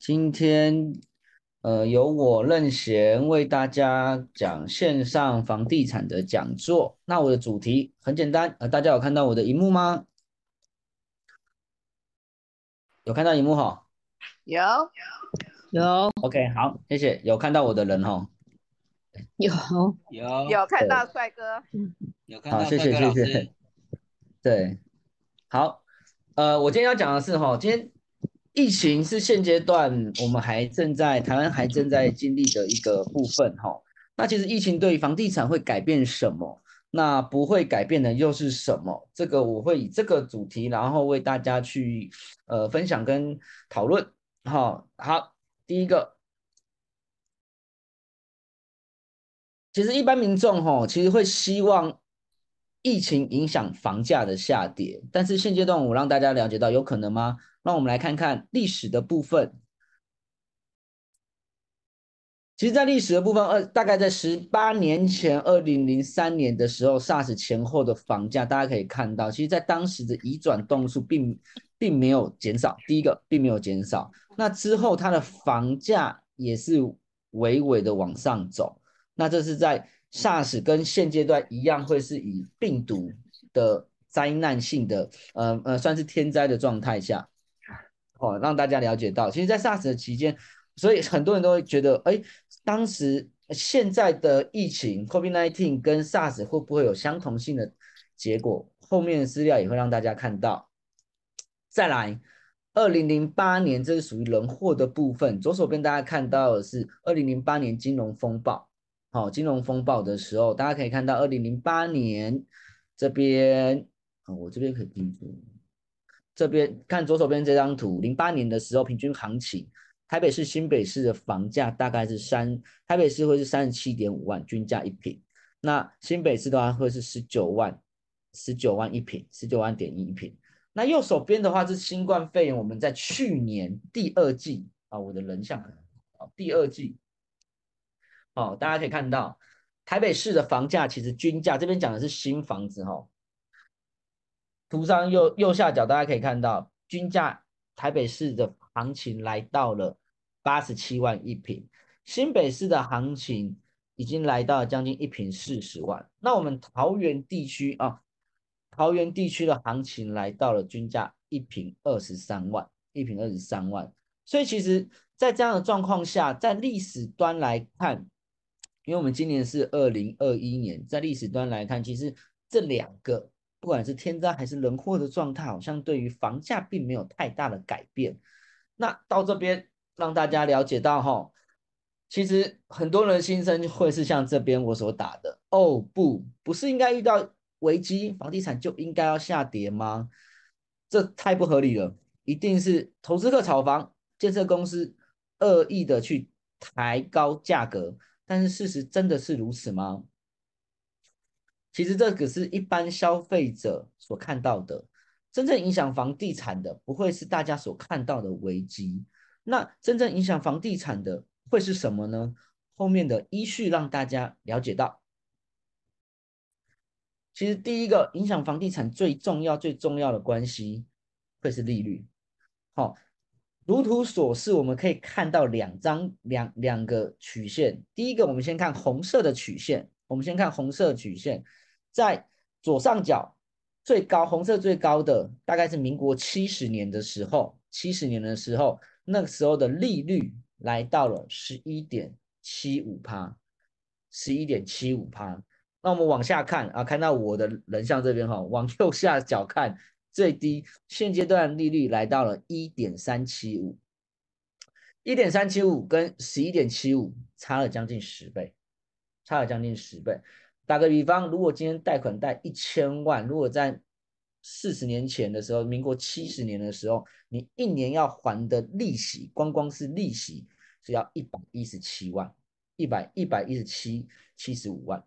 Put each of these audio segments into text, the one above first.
今天，呃，由我任贤为大家讲线上房地产的讲座。那我的主题很简单，呃，大家有看到我的荧幕吗？有看到荧幕哈？有有 OK，好，谢谢。有看到我的人哈？有有有看到帅哥，好，有看到谢谢帅哥谢谢谢谢。对，好，呃，我今天要讲的是哈，今天疫情是现阶段我们还正在台湾还正在经历的一个部分哈。那其实疫情对于房地产会改变什么？那不会改变的又是什么？这个我会以这个主题，然后为大家去呃分享跟讨论。好，好，第一个。其实一般民众吼，其实会希望疫情影响房价的下跌，但是现阶段我让大家了解到有可能吗？让我们来看看历史的部分。其实，在历史的部分，二大概在十八年前，二零零三年的时候，SARS 前后的房价，大家可以看到，其实，在当时的移转动数并并没有减少。第一个，并没有减少。那之后，它的房价也是微微的往上走。那这是在 SARS 跟现阶段一样，会是以病毒的灾难性的，呃呃，算是天灾的状态下，哦，让大家了解到，其实，在 SARS 的期间，所以很多人都会觉得，哎，当时现在的疫情 COVID-19 跟 SARS 会不会有相同性的结果？后面的资料也会让大家看到。再来，二零零八年，这是属于人祸的部分，左手边大家看到的是二零零八年金融风暴。好，金融风暴的时候，大家可以看到，二零零八年这边，啊，我这边可以记住，这边看左手边这张图，零八年的时候平均行情，台北市、新北市的房价大概是三，台北市会是三十七点五万均价一平，那新北市的话会是十九万，十九万一平，十九万点一一平。那右手边的话是新冠肺炎，我们在去年第二季啊，我的人像，啊，第二季。哦，大家可以看到，台北市的房价其实均价这边讲的是新房子哈。图上右右下角大家可以看到，均价台北市的行情来到了八十七万一平，新北市的行情已经来到了将近一平四十万。那我们桃园地区啊，桃园地区的行情来到了均价一平二十三万，一平二十三万。所以其实，在这样的状况下，在历史端来看。因为我们今年是二零二一年，在历史端来看，其实这两个不管是天灾还是人祸的状态，好像对于房价并没有太大的改变。那到这边让大家了解到哈，其实很多人心声会是像这边我所打的哦，不，不是应该遇到危机，房地产就应该要下跌吗？这太不合理了，一定是投资客炒房，建设公司恶意的去抬高价格。但是事实真的是如此吗？其实这个是一般消费者所看到的，真正影响房地产的不会是大家所看到的危机。那真正影响房地产的会是什么呢？后面的依序让大家了解到，其实第一个影响房地产最重要、最重要的关系会是利率。好。如图所示，我们可以看到两张两两个曲线。第一个，我们先看红色的曲线。我们先看红色曲线，在左上角最高，红色最高的大概是民国七十年的时候，七十年的时候，那个时候的利率来到了十一点七五趴，十一点七五趴。那我们往下看啊，看到我的人像这边哈，往右下角看。最低现阶段利率来到了一点三七五，一点三七五跟十一点七五差了将近十倍，差了将近十倍。打个比方，如果今天贷款贷一千万，如果在四十年前的时候，民国七十年的时候，你一年要还的利息，光光是利息是要一百一十七万，一百一百一十七七十五万。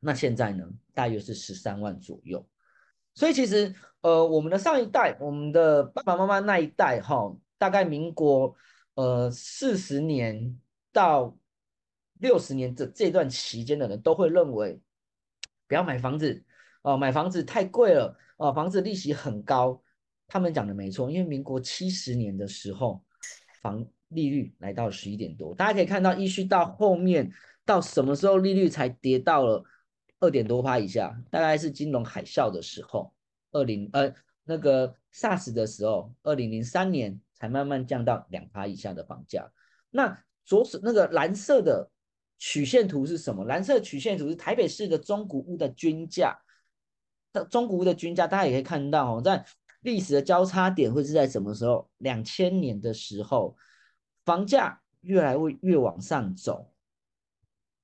那现在呢，大约是十三万左右。所以其实，呃，我们的上一代，我们的爸爸妈妈那一代，哈，大概民国，呃，四十年到六十年这这段期间的人，都会认为不要买房子，哦，买房子太贵了，哦，房子利息很高。他们讲的没错，因为民国七十年的时候，房利率来到十一点多，大家可以看到，一续到后面到什么时候利率才跌到了二点多趴以下，大概是金融海啸的时候，二零呃那个 SARS 的时候，二零零三年才慢慢降到两趴以下的房价。那左手那个蓝色的曲线图是什么？蓝色曲线图是台北市的中古屋的均价。那中古屋的均价，大家也可以看到哦，在历史的交叉点会是在什么时候？两千年的时候，房价越来越越往上走，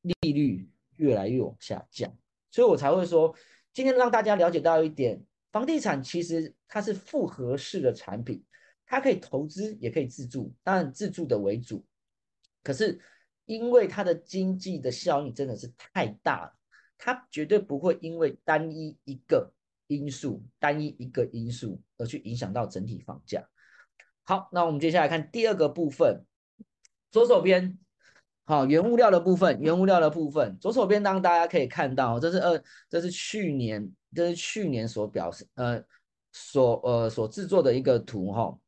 利率越来越往下降，所以我才会说，今天让大家了解到一点，房地产其实它是复合式的产品，它可以投资也可以自住，当然自住的为主。可是因为它的经济的效应真的是太大了，它绝对不会因为单一一个因素、单一一个因素而去影响到整体房价。好，那我们接下来看第二个部分，左手边，好，原物料的部分，原物料的部分，左手边当大家可以看到，这是二，这是去年，这是去年所表示，呃，所呃所制作的一个图哈。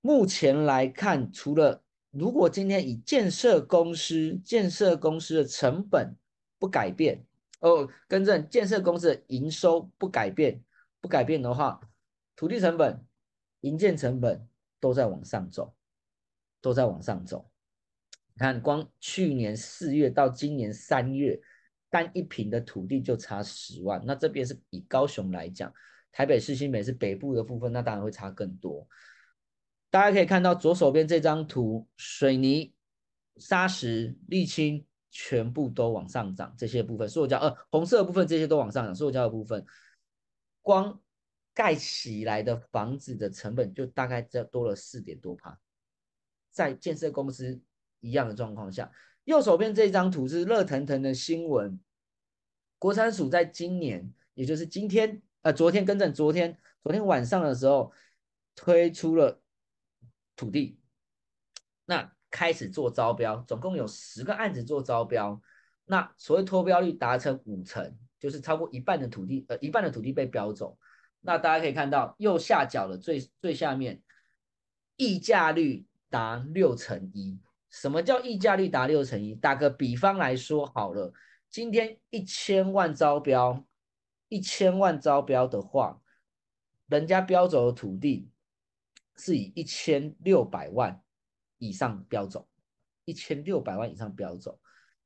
目前来看，除了如果今天以建设公司建设公司的成本不改变哦，更正建设公司的营收不改变不改变的话，土地成本、营建成本都在往上走，都在往上走。你看，光去年四月到今年三月，单一平的土地就差十万。那这边是以高雄来讲，台北市、新北是北部的部分，那当然会差更多。大家可以看到左手边这张图，水泥、砂石、沥青全部都往上涨，这些部分塑胶呃红色的部分这些都往上涨，塑胶的部分，光盖起来的房子的成本就大概这多了四点多趴，在建设公司一样的状况下，右手边这张图是热腾腾的新闻，国产署在今年，也就是今天呃昨天更正昨天昨天晚上的时候推出了。土地，那开始做招标，总共有十个案子做招标。那所谓脱标率达成五成，就是超过一半的土地，呃，一半的土地被标走。那大家可以看到右下角的最最下面，溢价率达六成一。什么叫溢价率达六成一？打个比方来说好了，今天一千万招标，一千万招标的话，人家标走的土地。是以一千六百万以上标走，一千六百万以上标走，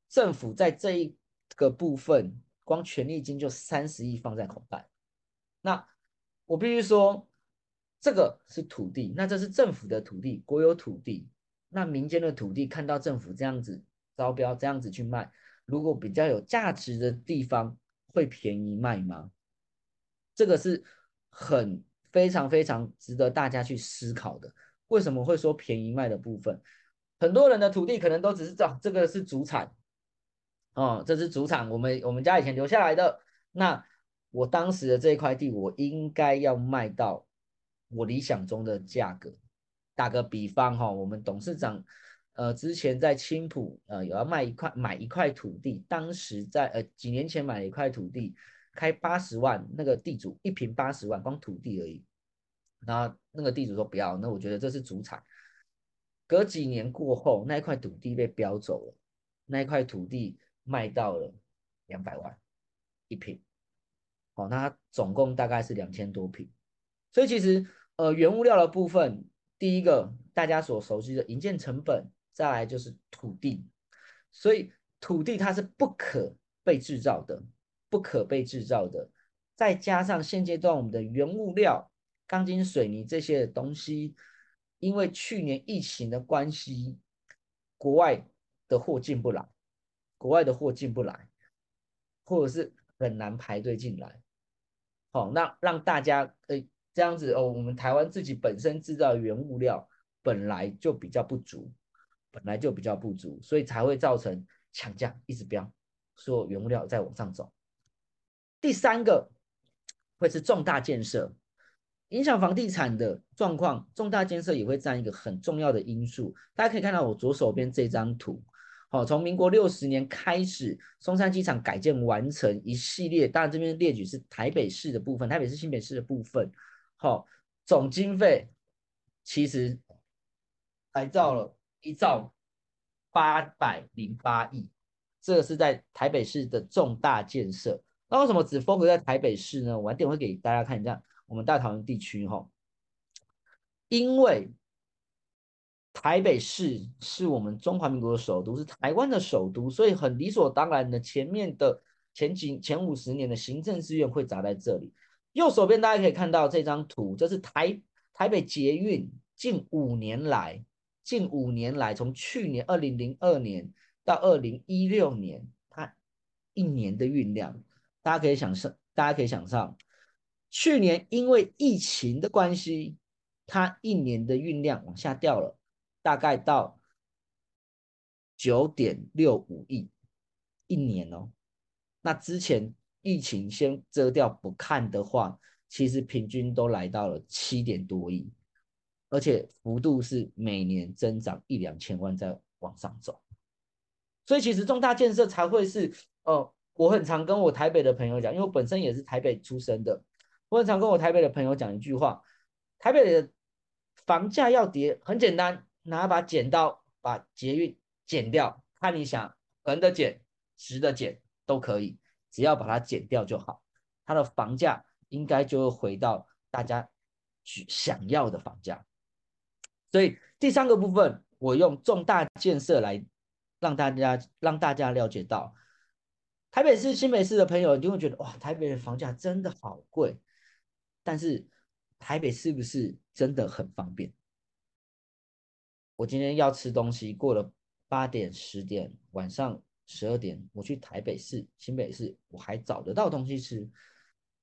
政府在这一个部分，光权利金就三十亿放在口袋。那我必须说，这个是土地，那这是政府的土地，国有土地。那民间的土地看到政府这样子招标，这样子去卖，如果比较有价值的地方，会便宜卖吗？这个是很。非常非常值得大家去思考的，为什么会说便宜卖的部分？很多人的土地可能都只是这这个是主产，哦，这是主产，我们我们家以前留下来的。那我当时的这一块地，我应该要卖到我理想中的价格。打个比方哈，我们董事长呃之前在青浦呃有要卖一块买一块土地，当时在呃几年前买了一块土地。开八十万，那个地主一平八十万，光土地而已。然后那个地主说不要，那我觉得这是主产。隔几年过后，那一块土地被标走了，那一块土地卖到了两百万一平。好，那总共大概是两千多平。所以其实呃原物料的部分，第一个大家所熟悉的营建成本，再来就是土地。所以土地它是不可被制造的。不可被制造的，再加上现阶段我们的原物料，钢筋、水泥这些东西，因为去年疫情的关系，国外的货进不来，国外的货进不来，或者是很难排队进来。好，那让大家呃这样子哦，我们台湾自己本身制造原物料本来就比较不足，本来就比较不足，所以才会造成抢价一直飙，说原物料在往上走。第三个会是重大建设，影响房地产的状况，重大建设也会占一个很重要的因素。大家可以看到我左手边这张图，好，从民国六十年开始，松山机场改建完成一系列，当然这边列举是台北市的部分，台北市新北市的部分，好，总经费其实改造了一兆八百零八亿，这个是在台北市的重大建设。那为什么只 focus 在台北市呢？晚点会给大家看一下我们大桃园地区哈，因为台北市是我们中华民国的首都，是台湾的首都，所以很理所当然的，前面的前几前五十年的行政资源会砸在这里。右手边大家可以看到这张图，这是台台北捷运近五年来，近五年来从去年二零零二年到二零一六年，它一年的运量。大家可以想象，大家可以想象，去年因为疫情的关系，它一年的运量往下掉了，大概到九点六五亿一年哦。那之前疫情先遮掉不看的话，其实平均都来到了七点多亿，而且幅度是每年增长一两千万在往上走。所以其实重大建设才会是呃。我很常跟我台北的朋友讲，因为我本身也是台北出生的。我很常跟我台北的朋友讲一句话：台北的房价要跌，很简单，拿把剪刀把捷运剪掉，看你想横的剪、直的剪都可以，只要把它剪掉就好，它的房价应该就会回到大家想要的房价。所以第三个部分，我用重大建设来让大家让大家了解到。台北市、新北市的朋友一定会觉得，哇，台北的房价真的好贵。但是台北是不是真的很方便？我今天要吃东西，过了八点、十点，晚上十二点，我去台北市、新北市，我还找得到东西吃。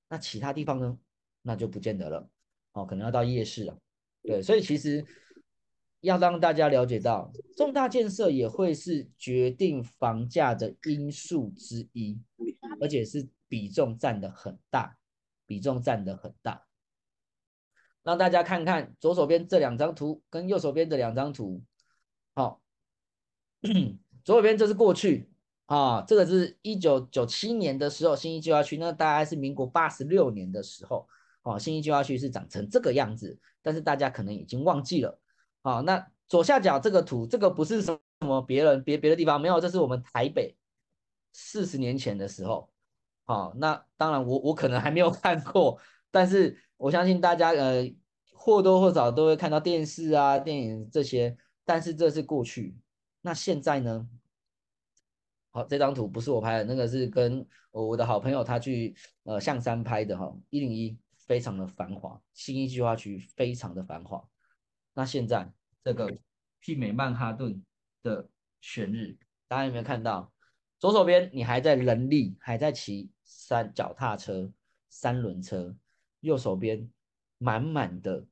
那其他地方呢？那就不见得了。哦，可能要到夜市了。对，所以其实。要让大家了解到，重大建设也会是决定房价的因素之一，而且是比重占的很大，比重占的很大。让大家看看左手边这两张图跟右手边的两张图。好，左手边这是过去啊，这个是一九九七年的时候新一计划区，那大概是民国八十六年的时候，哦，新一计划区是长成这个样子，但是大家可能已经忘记了。好，那左下角这个图，这个不是什么别人别别的地方没有，这是我们台北四十年前的时候。好，那当然我我可能还没有看过，但是我相信大家呃或多或少都会看到电视啊、电影这些，但是这是过去。那现在呢？好，这张图不是我拍的，那个是跟我的好朋友他去呃象山拍的哈。一零一非常的繁华，新一计划区非常的繁华。那现在这个媲美曼哈顿的选日，大家有没有看到？左手边你还在人力，还在骑三脚踏车、三轮车；右手边满满的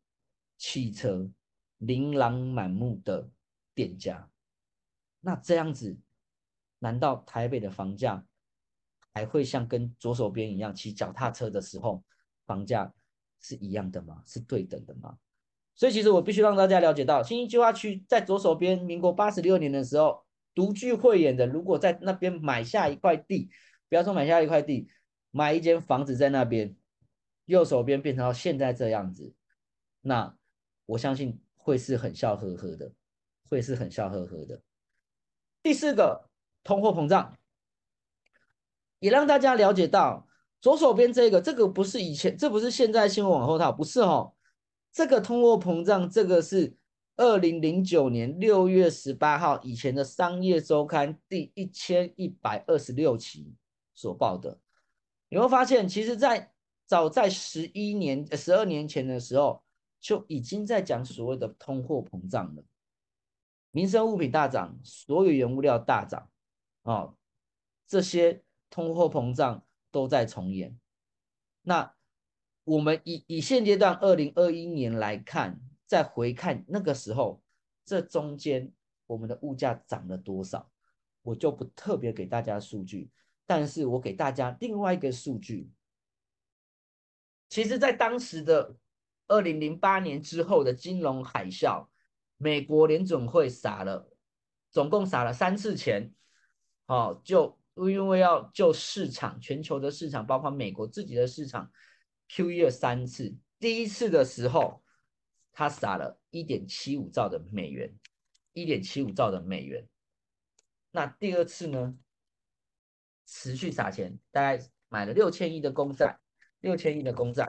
汽车，琳琅满目的店家。那这样子，难道台北的房价还会像跟左手边一样骑脚踏车的时候房价是一样的吗？是对等的吗？所以其实我必须让大家了解到，新兴计划区在左手边，民国八十六年的时候独具慧眼的，如果在那边买下一块地，不要说买下一块地，买一间房子在那边，右手边变成到现在这样子，那我相信会是很笑呵呵的，会是很笑呵呵的。第四个，通货膨胀，也让大家了解到，左手边这个，这个不是以前，这不是现在新闻往后套，不是哦。这个通货膨胀，这个是二零零九年六月十八号以前的《商业周刊》第一千一百二十六期所报的。你会发现，其实，在早在十一年、十二年前的时候，就已经在讲所谓的通货膨胀了。民生物品大涨，所有原物料大涨，啊，这些通货膨胀都在重演。那。我们以以现阶段二零二一年来看，再回看那个时候，这中间我们的物价涨了多少，我就不特别给大家数据，但是我给大家另外一个数据。其实，在当时的二零零八年之后的金融海啸，美国联准会撒了，总共撒了三次钱，好，就因为要救市场，全球的市场，包括美国自己的市场。Q 了三次，第一次的时候，他撒了一点七五兆的美元，一点七五兆的美元。那第二次呢，持续撒钱，大概买了六千亿的公债，六千亿的公债。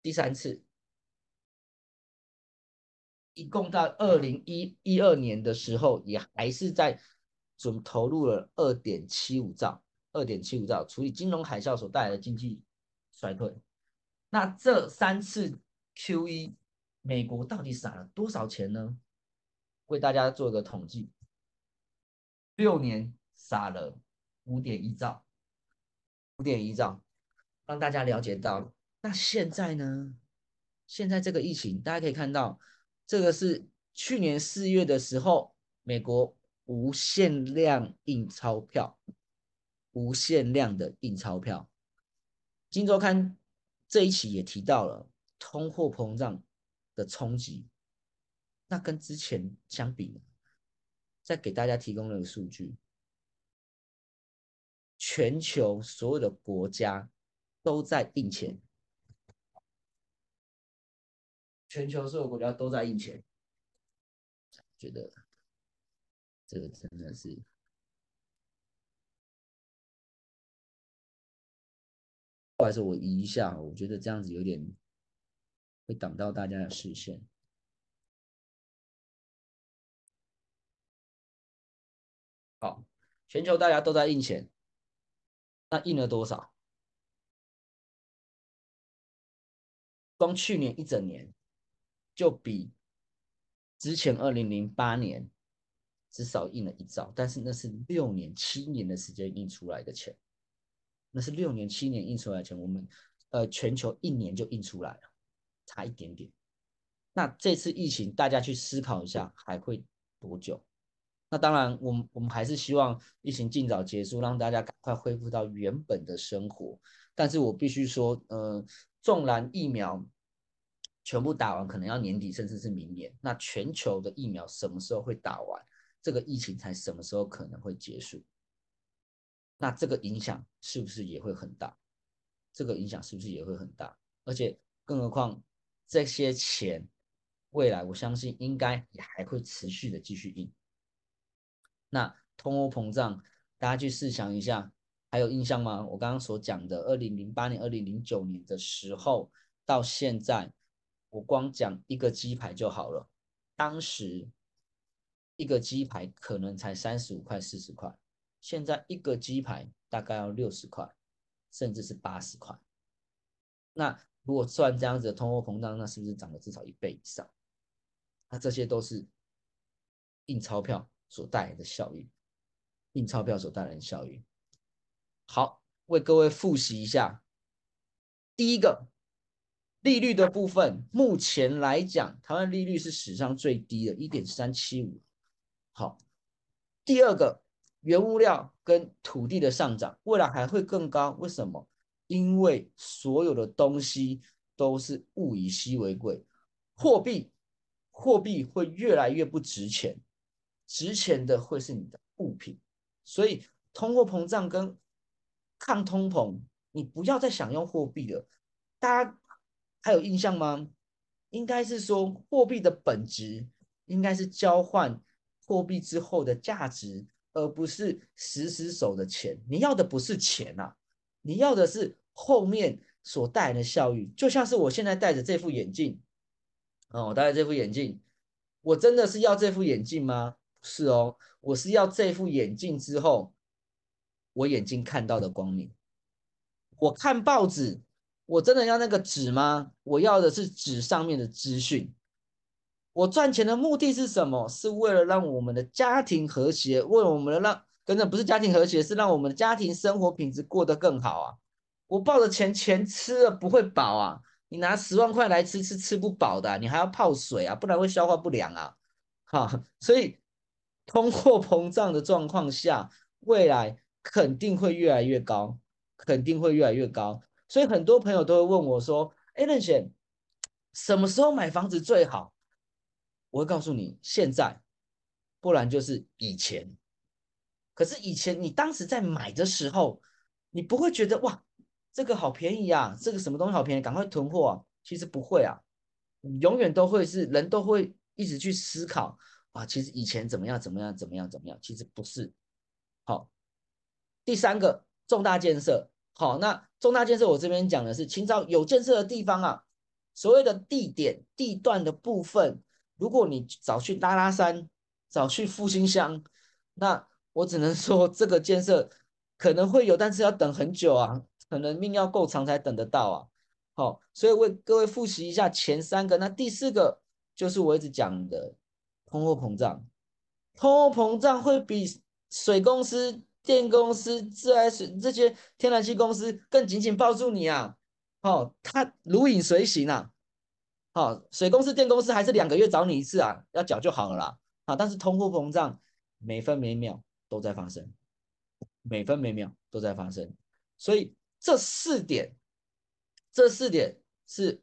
第三次，一共到二零一一二年的时候，也还是在准投入了二点七五兆，二点七五兆除以金融海啸所带来的经济衰退。那这三次 QE，美国到底撒了多少钱呢？为大家做个统计，六年撒了五点一兆，五点一兆，让大家了解到，那现在呢？现在这个疫情，大家可以看到，这个是去年四月的时候，美国无限量印钞票，无限量的印钞票。金周刊这一期也提到了通货膨胀的冲击。那跟之前相比，再给大家提供了个数据：全球所有的国家都在印钱，全球所有国家都在印钱。觉得这个真的是，不好意思，我移一下，我觉得这样子有点会挡到大家的视线。好，全球大家都在印钱，那印了多少？光去年一整年就比之前二零零八年至少印了一兆，但是那是六年、七年的时间印出来的钱，那是六年、七年印出来的钱，我们呃全球一年就印出来了，差一点点。那这次疫情，大家去思考一下，还会多久？那当然，我们我们还是希望疫情尽早结束，让大家赶快恢复到原本的生活。但是我必须说，呃，纵然疫苗全部打完，可能要年底，甚至是明年。那全球的疫苗什么时候会打完？这个疫情才什么时候可能会结束？那这个影响是不是也会很大？这个影响是不是也会很大？而且，更何况这些钱未来，我相信应该也还会持续的继续印。那通货膨胀，大家去试想一下，还有印象吗？我刚刚所讲的，二零零八年、二零零九年的时候，到现在，我光讲一个鸡排就好了。当时一个鸡排可能才三十五块、四十块，现在一个鸡排大概要六十块，甚至是八十块。那如果算这样子的通货膨胀，那是不是涨了至少一倍以上？那这些都是印钞票。所带来的效益，印钞票所带来的效益。好，为各位复习一下。第一个，利率的部分，目前来讲，台湾利率是史上最低的，一点三七五。好，第二个，原物料跟土地的上涨，未来还会更高。为什么？因为所有的东西都是物以稀为贵，货币，货币会越来越不值钱。值钱的会是你的物品，所以通货膨胀跟抗通膨，你不要再想用货币了。大家还有印象吗？应该是说货币的本质应该是交换货币之后的价值，而不是实时手的钱。你要的不是钱呐，你要的是后面所带来的效益。就像是我现在戴着这副眼镜，哦，我戴着这副眼镜，我真的是要这副眼镜吗？是哦，我是要这副眼镜之后，我眼睛看到的光明。我看报纸，我真的要那个纸吗？我要的是纸上面的资讯。我赚钱的目的是什么？是为了让我们的家庭和谐，为了我们的让，真的不是家庭和谐，是让我们的家庭生活品质过得更好啊！我抱着钱，钱吃了不会饱啊！你拿十万块来吃，是吃不饱的，你还要泡水啊，不然会消化不良啊！哈，所以。通货膨胀的状况下，未来肯定会越来越高，肯定会越来越高。所以很多朋友都会问我说：“哎，任贤，什么时候买房子最好？”我会告诉你，现在，不然就是以前。可是以前你当时在买的时候，你不会觉得哇，这个好便宜啊，这个什么东西好便宜，赶快囤货啊。其实不会啊，永远都会是人都会一直去思考。啊，其实以前怎么样怎么样怎么样怎么样，其实不是。好，第三个重大建设，好，那重大建设我这边讲的是清朝有建设的地方啊，所谓的地点地段的部分，如果你早去拉拉山，早去复兴乡，那我只能说这个建设可能会有，但是要等很久啊，可能命要够长才等得到啊。好，所以为各位复习一下前三个，那第四个就是我一直讲的。通货膨胀，通货膨胀会比水公司、电公司、自来水这些天然气公司更紧紧抱住你啊！哦，它如影随形啊！哦，水公司、电公司还是两个月找你一次啊，要缴就好了啦！啊，但是通货膨胀每分每秒都在发生，每分每秒都在发生，所以这四点，这四点是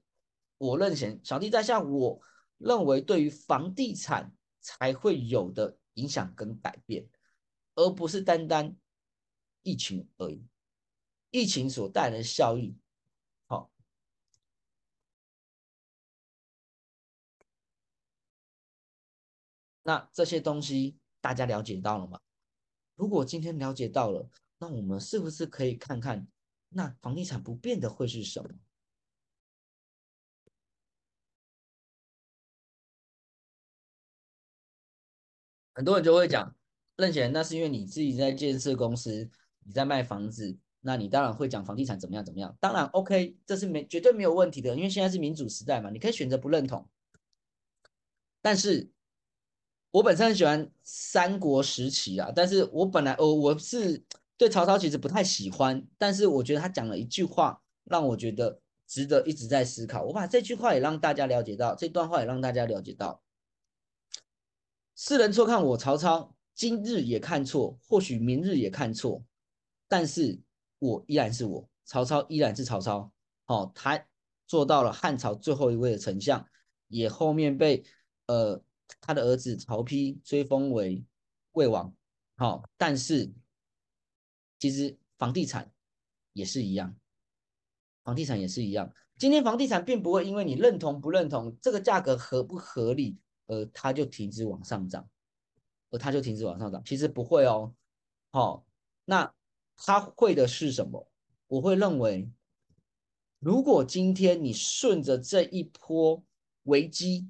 我认贤小弟在向我认为对于房地产。才会有的影响跟改变，而不是单单疫情而已。疫情所带来的效益，好，那这些东西大家了解到了吗？如果今天了解到了，那我们是不是可以看看，那房地产不变的会是什么？很多人就会讲，任贤，那是因为你自己在建设公司，你在卖房子，那你当然会讲房地产怎么样怎么样。当然，OK，这是没绝对没有问题的，因为现在是民主时代嘛，你可以选择不认同。但是，我本身很喜欢三国时期啊，但是我本来哦，我是对曹操其实不太喜欢，但是我觉得他讲了一句话，让我觉得值得一直在思考。我把这句话也让大家了解到，这段话也让大家了解到。世人错看我曹操，今日也看错，或许明日也看错，但是我依然是我，曹操依然是曹操。好，他做到了汉朝最后一位的丞相，也后面被呃他的儿子曹丕追封为魏王。好，但是其实房地产也是一样，房地产也是一样。今天房地产并不会因为你认同不认同这个价格合不合理。而，它就停止往上涨，而它就停止往上涨。其实不会哦，好，那它会的是什么？我会认为，如果今天你顺着这一波危机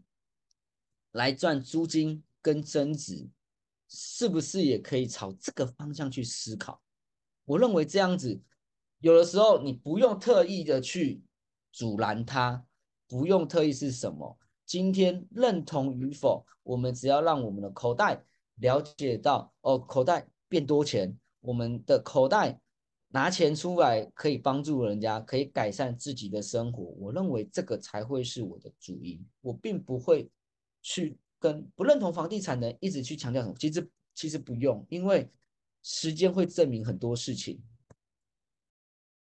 来赚租金跟增值，是不是也可以朝这个方向去思考？我认为这样子，有的时候你不用特意的去阻拦它，不用特意是什么。今天认同与否，我们只要让我们的口袋了解到哦，口袋变多钱，我们的口袋拿钱出来可以帮助人家，可以改善自己的生活。我认为这个才会是我的主因。我并不会去跟不认同房地产的一直去强调什么。其实其实不用，因为时间会证明很多事情。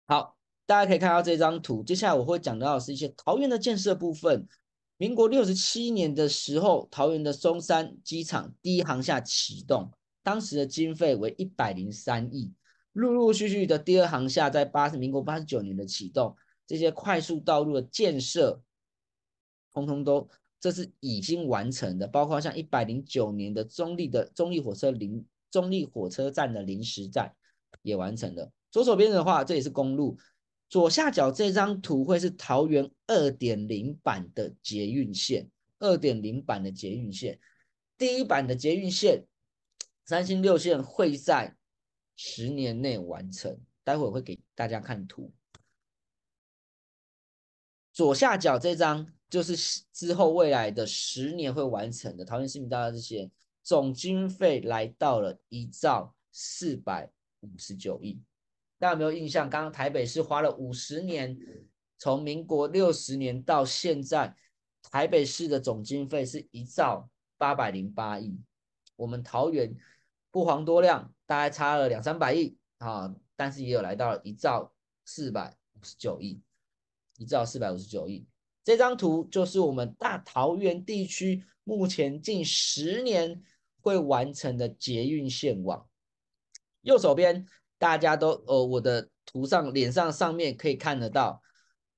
好，大家可以看到这张图，接下来我会讲到的是一些桃园的建设部分。民国六十七年的时候，桃园的松山机场第一航厦启动，当时的经费为一百零三亿。陆陆续续的第二航厦在八十民国八十九年的启动，这些快速道路的建设，通通都这是已经完成的，包括像一百零九年的中立的中立火车临中立火车站的临时站也完成了。左手边的话，这也是公路。左下角这张图会是桃园二点零版的捷运线，二点零版的捷运线，第一版的捷运线，三星六线会在十年内完成，待会会给大家看图。左下角这张就是之后未来的十年会完成的桃园市民大道这些，总经费来到了一兆四百五十九亿。大家有没有印象？刚刚台北市花了五十年，从民国六十年到现在，台北市的总经费是一兆八百零八亿。我们桃园不遑多量，大概差了两三百亿啊，但是也有来到了一兆四百五十九亿，一兆四百五十九亿。这张图就是我们大桃园地区目前近十年会完成的捷运线网，右手边。大家都呃，我的图上脸上上面可以看得到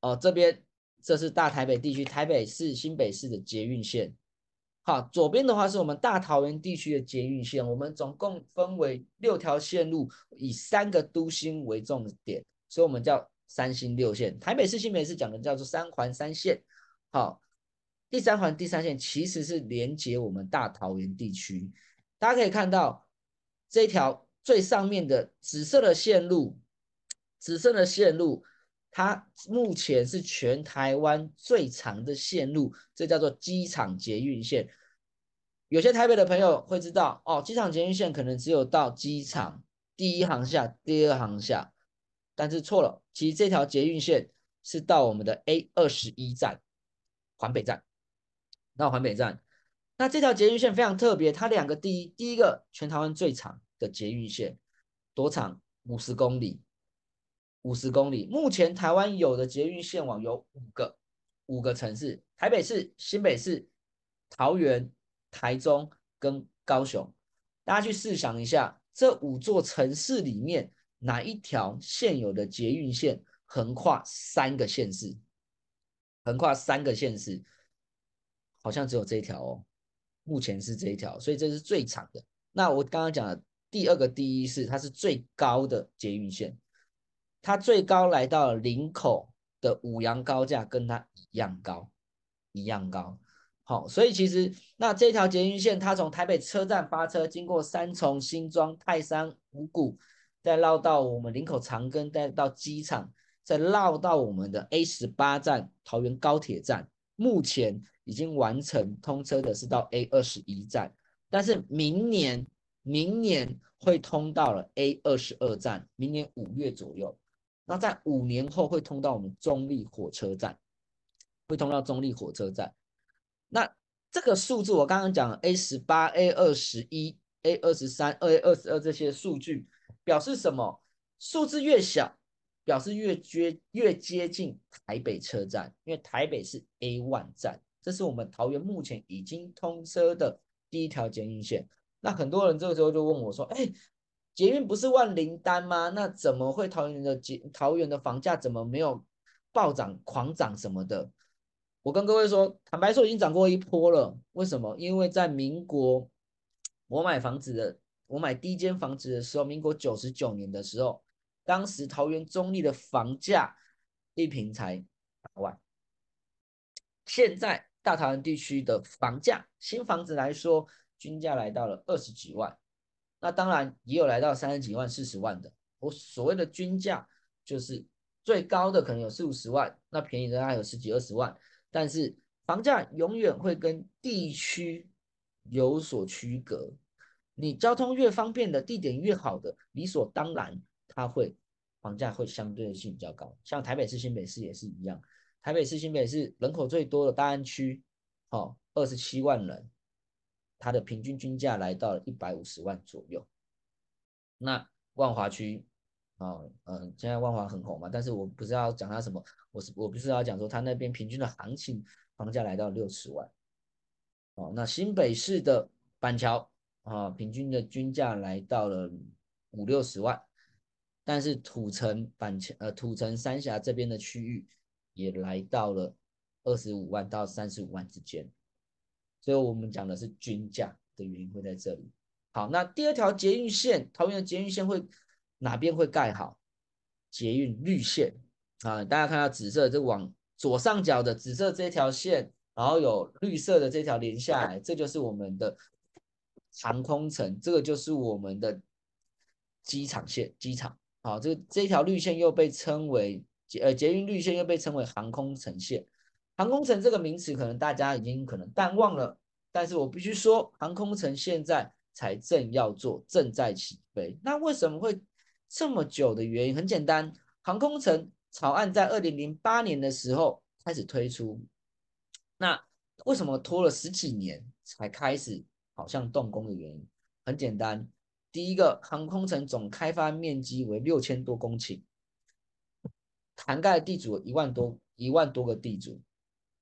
哦，这边这是大台北地区台北市新北市的捷运线。好，左边的话是我们大桃园地区的捷运线，我们总共分为六条线路，以三个都心为重点，所以我们叫三星六线。台北市、新北市讲的叫做三环三线。好，第三环、第三线其实是连接我们大桃园地区。大家可以看到这条最上面的紫色的线路，紫色的线路。它目前是全台湾最长的线路，这叫做机场捷运线。有些台北的朋友会知道，哦，机场捷运线可能只有到机场第一航下、第二航下，但是错了，其实这条捷运线是到我们的 A 二十一站环北站，到环北站。那这条捷运线非常特别，它两个第一，第一个全台湾最长的捷运线，多长？五十公里。五十公里，目前台湾有的捷运线网有五个，五个城市：台北市、新北市、桃园、台中跟高雄。大家去试想一下，这五座城市里面，哪一条现有的捷运线横跨三个县市？横跨三个县市，好像只有这一条哦。目前是这一条，所以这是最长的。那我刚刚讲的第二个第一是，它是最高的捷运线。它最高来到了林口的五羊高架，跟它一样高，一样高。好，所以其实那这条捷运线，它从台北车站发车，经过三重、新庄、泰山、五股，再绕到我们林口长庚，再到机场，再绕到我们的 A 十八站桃园高铁站。目前已经完成通车的是到 A 二十一站，但是明年明年会通到了 A 二十二站，明年五月左右。那在五年后会通到我们中立火车站，会通到中立火车站。那这个数字我刚刚讲 A 十八、A 二十一、A 二十三、A 二十二这些数据表示什么？数字越小，表示越接越接近台北车站，因为台北是 A 万站，这是我们桃园目前已经通车的第一条捷运线。那很多人这个时候就问我说：“哎。”捷运不是万灵丹吗？那怎么会桃园的捷桃园的房价怎么没有暴涨狂涨什么的？我跟各位说，坦白说已经涨过一波了。为什么？因为在民国我买房子的，我买第一间房子的时候，民国九十九年的时候，当时桃园中立的房价一平才八万，现在大桃园地区的房价新房子来说，均价来到了二十几万。那当然也有来到三十几万、四十万的。我所谓的均价就是最高的可能有四五十万，那便宜的还有十几二十万。但是房价永远会跟地区有所区隔。你交通越方便的地点越好的，理所当然它会房价会相对性比较高。像台北市、新北市也是一样。台北市、新北市人口最多的大安区，好，二十七万人。它的平均均价来到了一百五十万左右。那万华区啊，嗯，现在万华很红嘛，但是我不是要讲它什么，我是我不是要讲说它那边平均的行情房价来到六十万。哦，那新北市的板桥啊，平均的均价来到了五六十万，但是土城板桥呃土城三峡这边的区域也来到了二十五万到三十五万之间。所以我们讲的是均价的原因会在这里。好，那第二条捷运线，桃园的捷运线会哪边会盖好？捷运绿线啊，大家看到紫色这往左上角的紫色这条线，然后有绿色的这条连下来，这就是我们的航空城，这个就是我们的机场线，机场。好，这这条绿线又被称为捷呃捷运绿线，又被称为航空城线。航空城这个名词可能大家已经可能淡忘了，但是我必须说，航空城现在才正要做，正在起飞。那为什么会这么久的原因？很简单，航空城草案在二零零八年的时候开始推出，那为什么拖了十几年才开始好像动工的原因？很简单，第一个，航空城总开发面积为六千多公顷，涵盖地主一万多一万多个地主。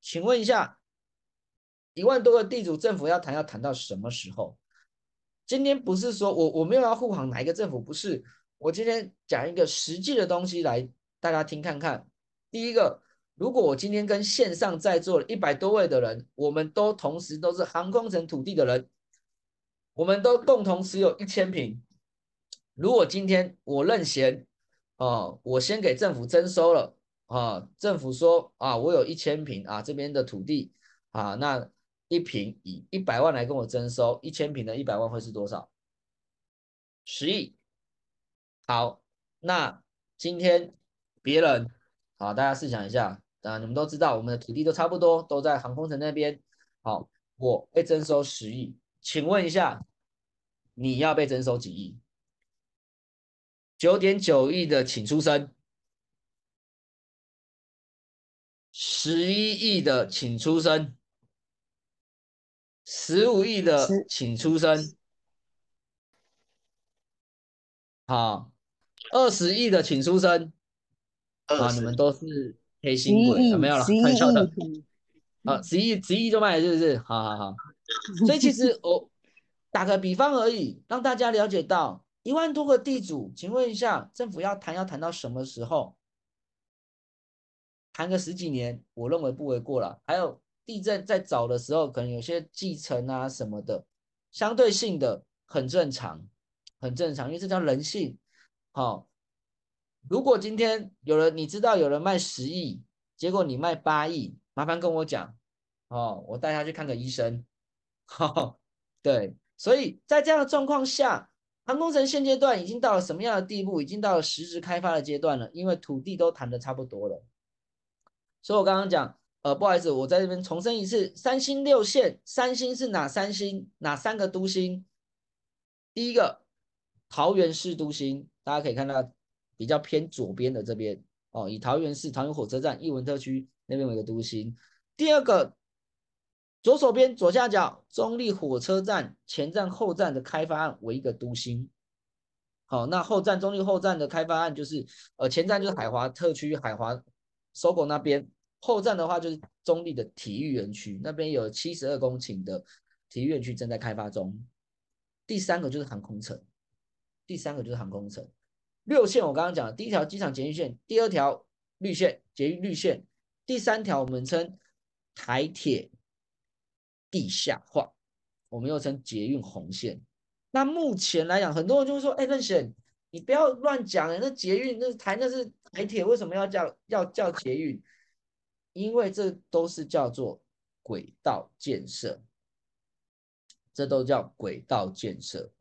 请问一下，一万多个地主，政府要谈要谈到什么时候？今天不是说我我没有要护航哪一个政府，不是。我今天讲一个实际的东西来大家听看看。第一个，如果我今天跟线上在座的一百多位的人，我们都同时都是航空城土地的人，我们都共同持有一千平。如果今天我任贤，哦，我先给政府征收了，啊，政府说啊，我有一千平啊，这边的土地啊，那一平以一百万来跟我征收，一千平的一百万会是多少？十亿。好，那今天别人，好，大家试想一下。啊，你们都知道，我们的土地都差不多，都在航空城那边。好，我被征收十亿，请问一下，你要被征收几亿？九点九亿的请出声，十一亿的请出声，十五亿的请出声，好，二十亿的请出声。啊，你们都是。黑心鬼有没有了？开玩笑的。啊，十亿十亿就卖了，是不是？好好好。所以其实我打个比方而已，让大家了解到一万多个地主，请问一下，政府要谈要谈到什么时候？谈个十几年，我认为不为过了。还有地震在早的时候，可能有些继承啊什么的，相对性的很正常，很正常，因为这叫人性。好。如果今天有人你知道有人卖十亿，结果你卖八亿，麻烦跟我讲哦，我带他去看个医生。对，所以在这样的状况下，航空城现阶段已经到了什么样的地步？已经到了实质开发的阶段了，因为土地都谈的差不多了。所以我刚刚讲，呃，不好意思，我在这边重申一次，三星六线，三星是哪三星？哪三个都星？第一个桃园市都心，大家可以看到。比较偏左边的这边哦，以桃园市桃园火车站艺文特区那边为一个都心。第二个左手边左下角中立火车站前站后站的开发案为一个都心。好，那后站中立后站的开发案就是呃前站就是海华特区海华搜狗那边，后站的话就是中立的体育园区那边有七十二公顷的体育园区正在开发中。第三个就是航空城，第三个就是航空城。六线我刚刚讲，第一条机场捷运线，第二条绿线捷运绿线，第三条我们称台铁地下化，我们又称捷运红线。那目前来讲，很多人就会说，哎，任贤，你不要乱讲，那捷运那台那是台铁，为什么要叫要叫捷运？因为这都是叫做轨道建设，这都叫轨道建设，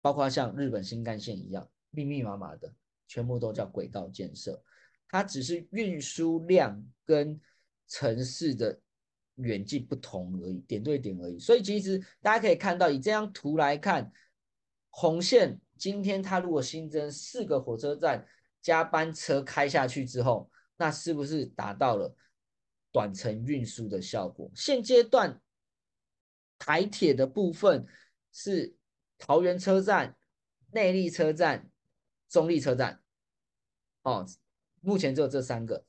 包括像日本新干线一样。密密麻麻的，全部都叫轨道建设，它只是运输量跟城市的远近不同而已，点对点而已。所以其实大家可以看到，以这张图来看，红线今天它如果新增四个火车站加班车开下去之后，那是不是达到了短程运输的效果？现阶段台铁的部分是桃园车站、内坜车站。中立车站，哦，目前只有这三个，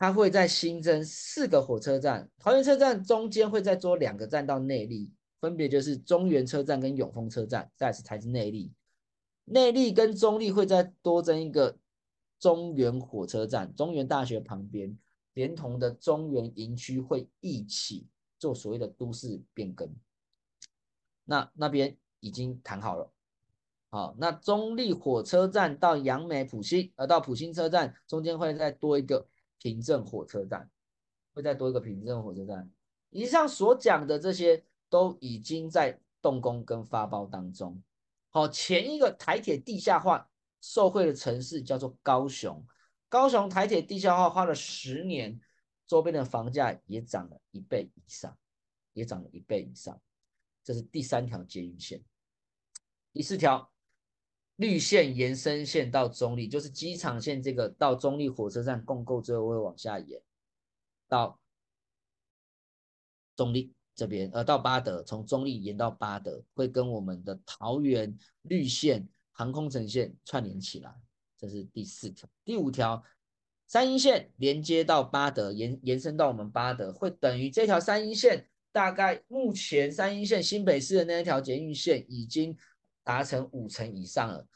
它会再新增四个火车站。桃园车站中间会再多两个站到内坜，分别就是中原车站跟永丰车站，再是才是内坜。内坜跟中立会再多增一个中原火车站，中原大学旁边，连同的中原营区会一起做所谓的都市变更。那那边已经谈好了。好，那中立火车站到杨梅普兴，呃，到普兴车站中间会再多一个平镇火车站，会再多一个平镇火车站。以上所讲的这些都已经在动工跟发包当中。好，前一个台铁地下化受惠的城市叫做高雄，高雄台铁地下化花了十年，周边的房价也涨了一倍以上，也涨了一倍以上。这是第三条捷运线，第四条。绿线延伸线到中立，就是机场线这个到中立火车站共构之后会往下延到中立这边，呃，到巴德，从中立延到巴德，会跟我们的桃园绿线航空城线串联起来，这是第四条。第五条，三阴线连接到巴德，延延伸到我们巴德，会等于这条三阴线大概目前三阴线新北市的那一条捷运线已经。达成五成以上了，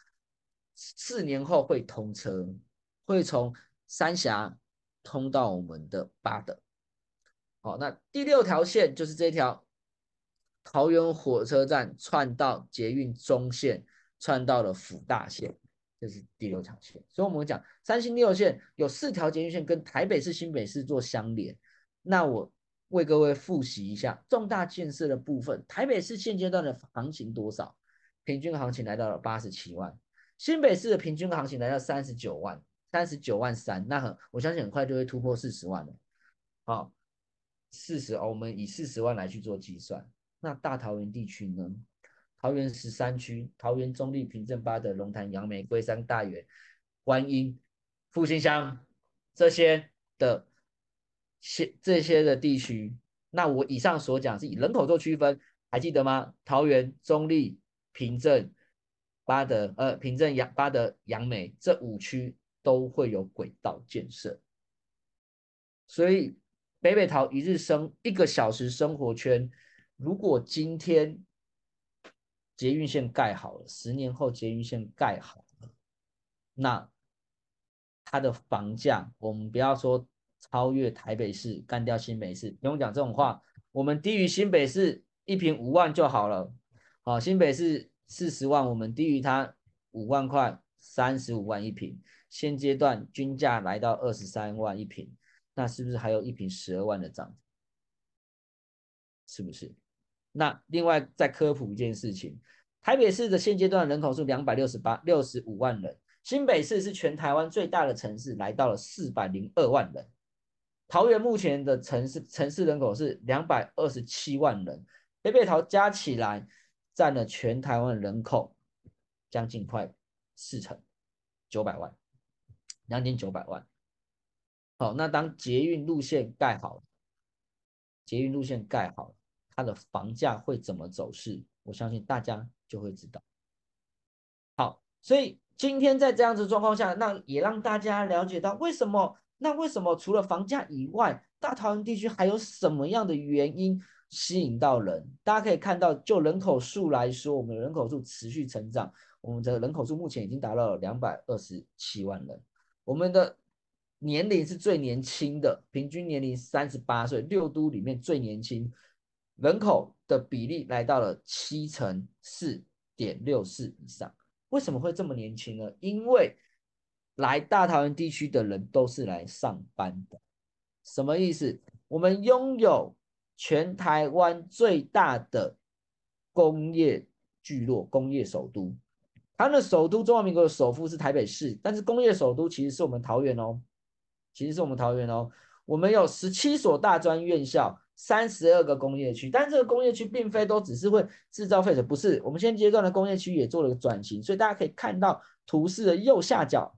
四年后会通车，会从三峡通到我们的八德。好，那第六条线就是这条桃园火车站串到捷运中线，串到了辅大线，这是第六条线。所以我们讲三星六线有四条捷运线跟台北市、新北市做相连。那我为各位复习一下重大建设的部分，台北市现阶段的行情多少？平均行情来到了八十七万，新北市的平均行情来到三十九万，三十九万三，那很我相信很快就会突破四十万了。好，四十哦，我们以四十万来去做计算。那大桃园地区呢？桃园十三区，桃园中立、平镇、八德、龙潭、杨梅、龟山、大园、观音、复兴乡这些的些这些的地区，那我以上所讲是以人口做区分，还记得吗？桃园中立。平镇、八德、呃，平镇、杨、八德、杨梅这五区都会有轨道建设，所以北北桃一日生一个小时生活圈，如果今天捷运线盖好了，十年后捷运线盖好了，那它的房价，我们不要说超越台北市，干掉新北市，不用讲这种话，我们低于新北市一平五万就好了。好，新北市四十万，我们低于它五万块，三十五万一平。现阶段均价来到二十三万一平，那是不是还有一平十二万的涨？是不是？那另外再科普一件事情，台北市的现阶段人口数两百六十八六十五万人，新北市是全台湾最大的城市，来到了四百零二万人。桃园目前的城市城市人口是两百二十七万人，北北桃加起来。占了全台湾人口将近快四成，九百万，两千九百万。好，那当捷运路线盖好，捷运路线盖好，它的房价会怎么走势？我相信大家就会知道。好，所以今天在这样子状况下，那也让大家了解到为什么？那为什么除了房价以外，大桃园地区还有什么样的原因？吸引到人，大家可以看到，就人口数来说，我们的人口数持续成长，我们的人口数目前已经达到了两百二十七万人。我们的年龄是最年轻的，平均年龄三十八岁，六都里面最年轻，人口的比例来到了七成四点六四以上。为什么会这么年轻呢？因为来大桃园地区的人都是来上班的。什么意思？我们拥有。全台湾最大的工业聚落、工业首都，它的首都中华民国的首富是台北市，但是工业首都其实是我们桃园哦，其实是我们桃园哦。我们有十七所大专院校，三十二个工业区，但这个工业区并非都只是会制造废水，不是。我们现阶段的工业区也做了个转型，所以大家可以看到图示的右下角，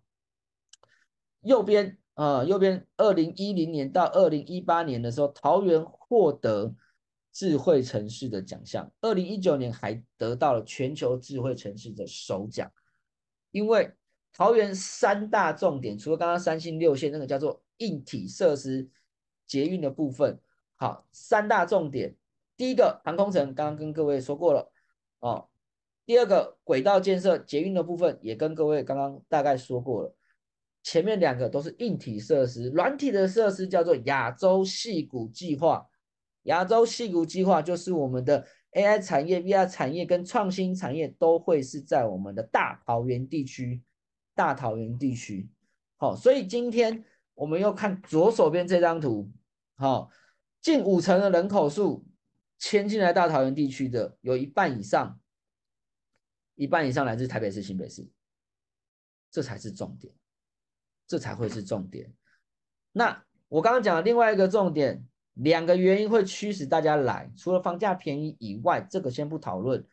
右边。呃，右边二零一零年到二零一八年的时候，桃园获得智慧城市的奖项。二零一九年还得到了全球智慧城市的首奖。因为桃园三大重点，除了刚刚三星六线那个叫做硬体设施捷运的部分，好，三大重点，第一个航空城，刚刚跟各位说过了哦。第二个轨道建设捷运的部分，也跟各位刚刚大概说过了。前面两个都是硬体设施，软体的设施叫做亚洲戏骨计划。亚洲戏骨计划就是我们的 AI 产业、VR 产业跟创新产业都会是在我们的大桃园地区。大桃园地区，好，所以今天我们又看左手边这张图，好，近五成的人口数迁进来大桃园地区的，有一半以上，一半以上来自台北市、新北市，这才是重点。这才会是重点。那我刚刚讲的另外一个重点，两个原因会驱使大家来，除了房价便宜以外，这个先不讨论，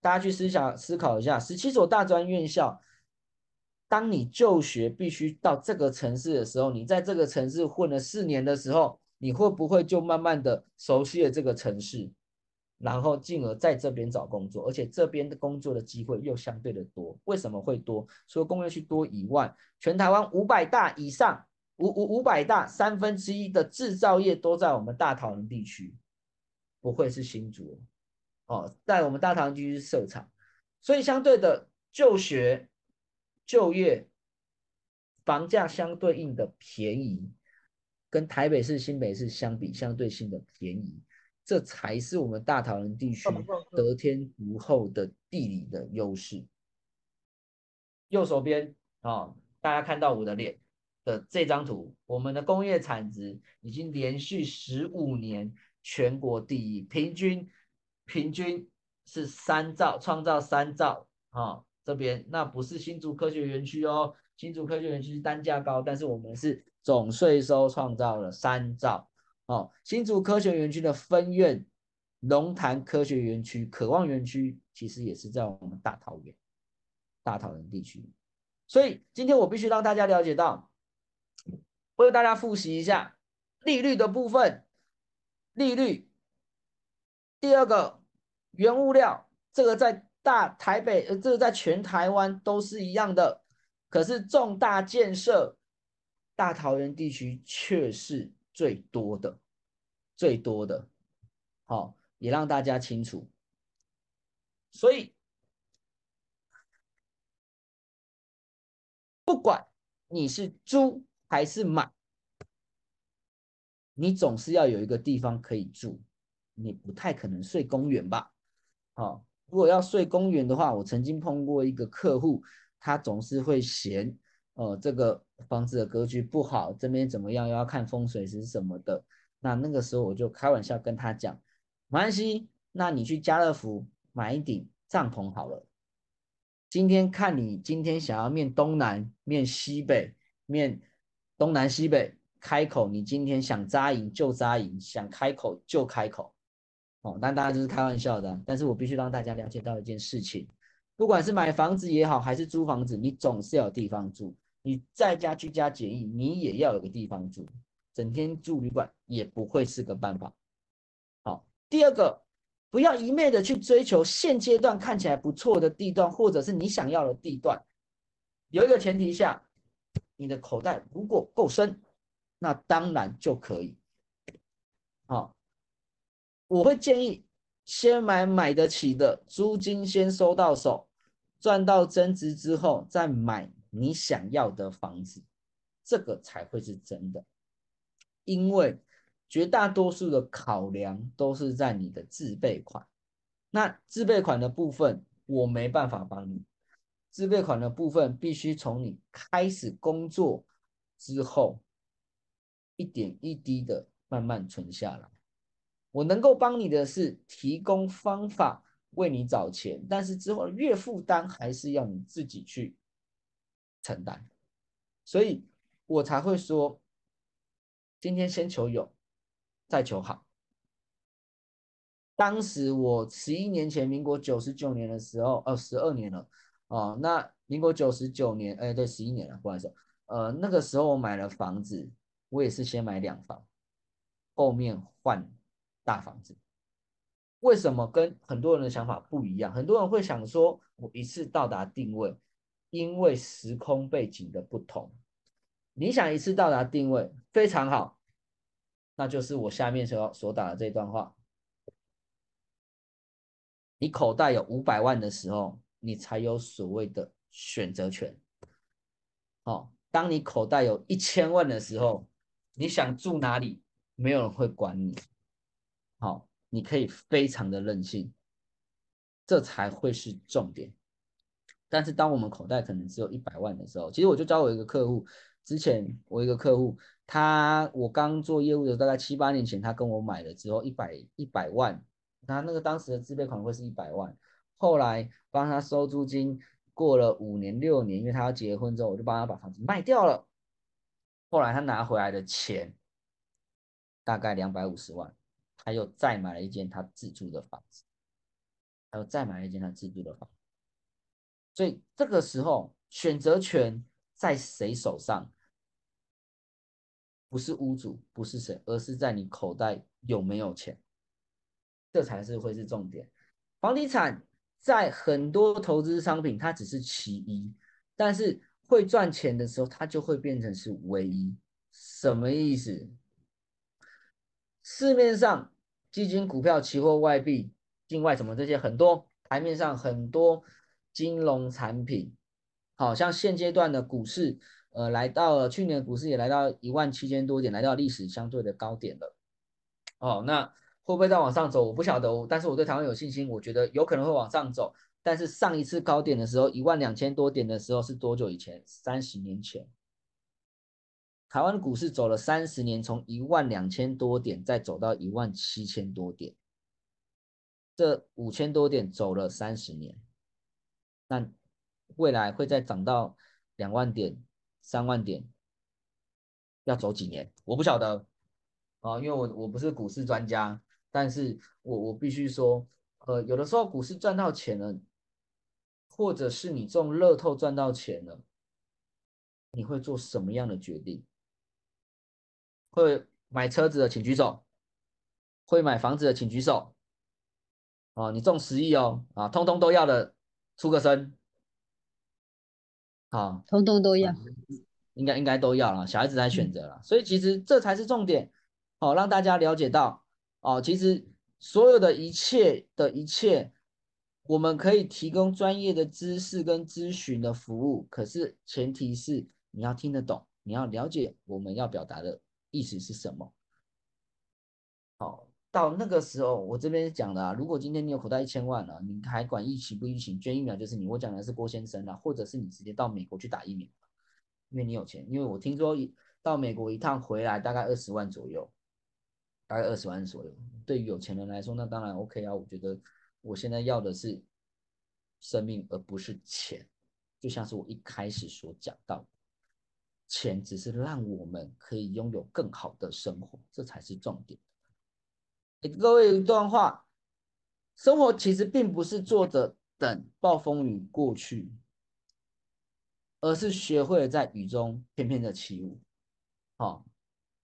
大家去思想思考一下。十七所大专院校，当你就学必须到这个城市的时候，你在这个城市混了四年的时候，你会不会就慢慢的熟悉了这个城市？然后进而在这边找工作，而且这边的工作的机会又相对的多。为什么会多？除了工业区多以外，全台湾五百大以上，五五五百大三分之一的制造业都在我们大桃园地区，不会是新竹哦，在我们大桃园地区设厂，所以相对的就学、就业、房价相对应的便宜，跟台北市、新北市相比，相对性的便宜，这才是我们大桃园地区得天独厚的地理的优势。右手边啊，大家看到我的脸的这张图，我们的工业产值已经连续十五年全国第一，平均平均是三兆，创造三兆啊。这边那不是新竹科学园区哦，新竹科学园区单价高，但是我们是总税收创造了三兆哦。新竹科学园区的分院龙潭科学园区、渴望园区，其实也是在我们大桃园。大桃园地区，所以今天我必须让大家了解到，为大家复习一下利率的部分。利率，第二个原物料，这个在大台北，呃，这个在全台湾都是一样的。可是重大建设，大桃园地区却是最多的，最多的。好，也让大家清楚。所以。不管你是租还是买，你总是要有一个地方可以住。你不太可能睡公园吧？好，如果要睡公园的话，我曾经碰过一个客户，他总是会嫌，呃，这个房子的格局不好，这边怎么样，又要看风水是什么的。那那个时候我就开玩笑跟他讲，没关系，那你去家乐福买一顶帐篷好了。今天看你今天想要面东南、面西北、面东南西北，开口你今天想扎营就扎营，想开口就开口，哦，但大家就是开玩笑的。但是我必须让大家了解到一件事情，不管是买房子也好，还是租房子，你总是要有地方住。你在家居家检疫，你也要有个地方住，整天住旅馆也不会是个办法。好，第二个。不要一昧的去追求现阶段看起来不错的地段，或者是你想要的地段。有一个前提下，你的口袋如果够深，那当然就可以。好，我会建议先买买得起的，租金先收到手，赚到增值之后再买你想要的房子，这个才会是真的，因为。绝大多数的考量都是在你的自备款，那自备款的部分我没办法帮你，自备款的部分必须从你开始工作之后，一点一滴的慢慢存下来。我能够帮你的是提供方法为你找钱，但是之后的月负担还是要你自己去承担，所以我才会说，今天先求有。再求好。当时我十一年前，民国九十九年的时候，呃，十二年了，哦，那民国九十九年，哎，对，十一年了，不好意思，呃，那个时候我买了房子，我也是先买两房，后面换大房子。为什么跟很多人的想法不一样？很多人会想说，我一次到达定位，因为时空背景的不同，你想一次到达定位，非常好。那就是我下面所所打的这段话：你口袋有五百万的时候，你才有所谓的选择权。哦，当你口袋有一千万的时候，你想住哪里，没有人会管你。好，你可以非常的任性，这才会是重点。但是当我们口袋可能只有一百万的时候，其实我就教我一个客户，之前我一个客户。他我刚做业务的时候大概七八年前，他跟我买了之后一百一百万，他那个当时的自备款会是一百万，后来帮他收租金，过了五年六年，因为他要结婚之后，我就帮他把房子卖掉了，后来他拿回来的钱大概两百五十万，他又再买了一间他自住的房子，还有再买了一间他自住的房子，所以这个时候选择权在谁手上？不是屋主，不是谁，而是在你口袋有没有钱，这才是会是重点。房地产在很多投资商品，它只是其一，但是会赚钱的时候，它就会变成是唯一。什么意思？市面上基金、股票、期货、外币、境外什么这些很多台面上很多金融产品，好像现阶段的股市。呃，来到了去年股市也来到一万七千多点，来到历史相对的高点了。哦，那会不会再往上走？我不晓得，但是我对台湾有信心，我觉得有可能会往上走。但是上一次高点的时候，一万两千多点的时候是多久以前？三十年前，台湾股市走了三十年，从一万两千多点再走到一万七千多点，这五千多点走了三十年。那未来会再涨到两万点、三万点，要走几年？我不晓得啊，因为我我不是股市专家，但是我我必须说，呃，有的时候股市赚到钱了，或者是你中乐透赚到钱了，你会做什么样的决定？会买车子的请举手，会买房子的请举手。啊，你中十亿哦，啊，通通都要的。出个声，好，通通都要，应该应该都要了，小孩子在选择了，所以其实这才是重点，哦，让大家了解到，哦，其实所有的一切的一切，我们可以提供专业的知识跟咨询的服务，可是前提是你要听得懂，你要了解我们要表达的意思是什么，好。到那个时候，我这边讲的啊，如果今天你有口袋一千万了，你还管疫情不疫情，捐疫苗就是你。我讲的是郭先生啊，或者是你直接到美国去打疫苗，因为你有钱。因为我听说到美国一趟回来大概二十万左右，大概二十万左右。对于有钱人来说，那当然 OK 啊。我觉得我现在要的是生命，而不是钱。就像是我一开始所讲到，钱只是让我们可以拥有更好的生活，这才是重点。给各位一段话：生活其实并不是坐着等暴风雨过去，而是学会了在雨中翩翩的起舞。好，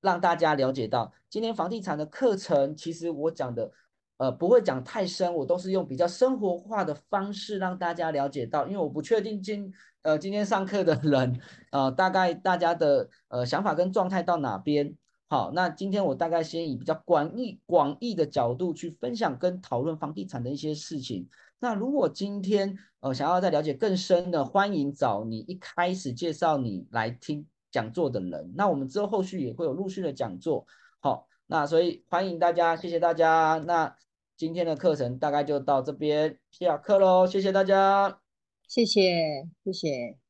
让大家了解到，今天房地产的课程，其实我讲的，呃，不会讲太深，我都是用比较生活化的方式让大家了解到，因为我不确定今，呃，今天上课的人，呃，大概大家的呃想法跟状态到哪边。好，那今天我大概先以比较广义、广义的角度去分享跟讨论房地产的一些事情。那如果今天呃想要再了解更深的，欢迎找你一开始介绍你来听讲座的人。那我们之后后续也会有陆续的讲座。好，那所以欢迎大家，谢谢大家。那今天的课程大概就到这边下课喽，谢谢大家，谢谢，谢谢。